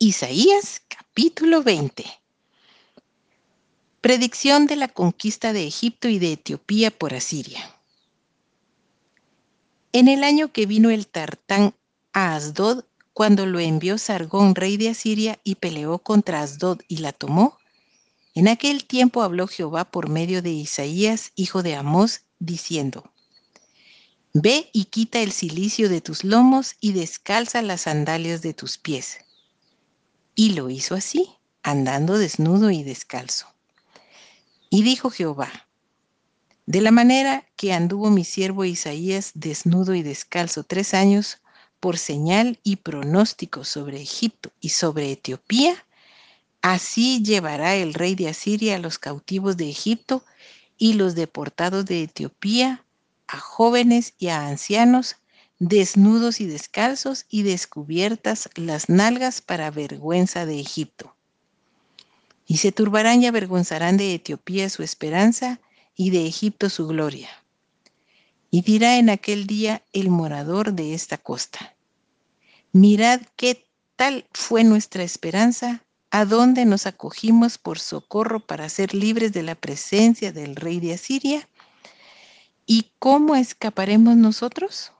Isaías capítulo 20. Predicción de la conquista de Egipto y de Etiopía por Asiria. En el año que vino el Tartán a Asdod, cuando lo envió Sargón, rey de Asiria, y peleó contra Asdod y la tomó, en aquel tiempo habló Jehová por medio de Isaías, hijo de Amós, diciendo, Ve y quita el cilicio de tus lomos y descalza las sandalias de tus pies. Y lo hizo así, andando desnudo y descalzo. Y dijo Jehová, de la manera que anduvo mi siervo Isaías desnudo y descalzo tres años, por señal y pronóstico sobre Egipto y sobre Etiopía, así llevará el rey de Asiria a los cautivos de Egipto y los deportados de Etiopía, a jóvenes y a ancianos, desnudos y descalzos y descubiertas las nalgas para vergüenza de Egipto. Y se turbarán y avergonzarán de Etiopía su esperanza y de Egipto su gloria. Y dirá en aquel día el morador de esta costa, mirad qué tal fue nuestra esperanza, a dónde nos acogimos por socorro para ser libres de la presencia del rey de Asiria, ¿y cómo escaparemos nosotros?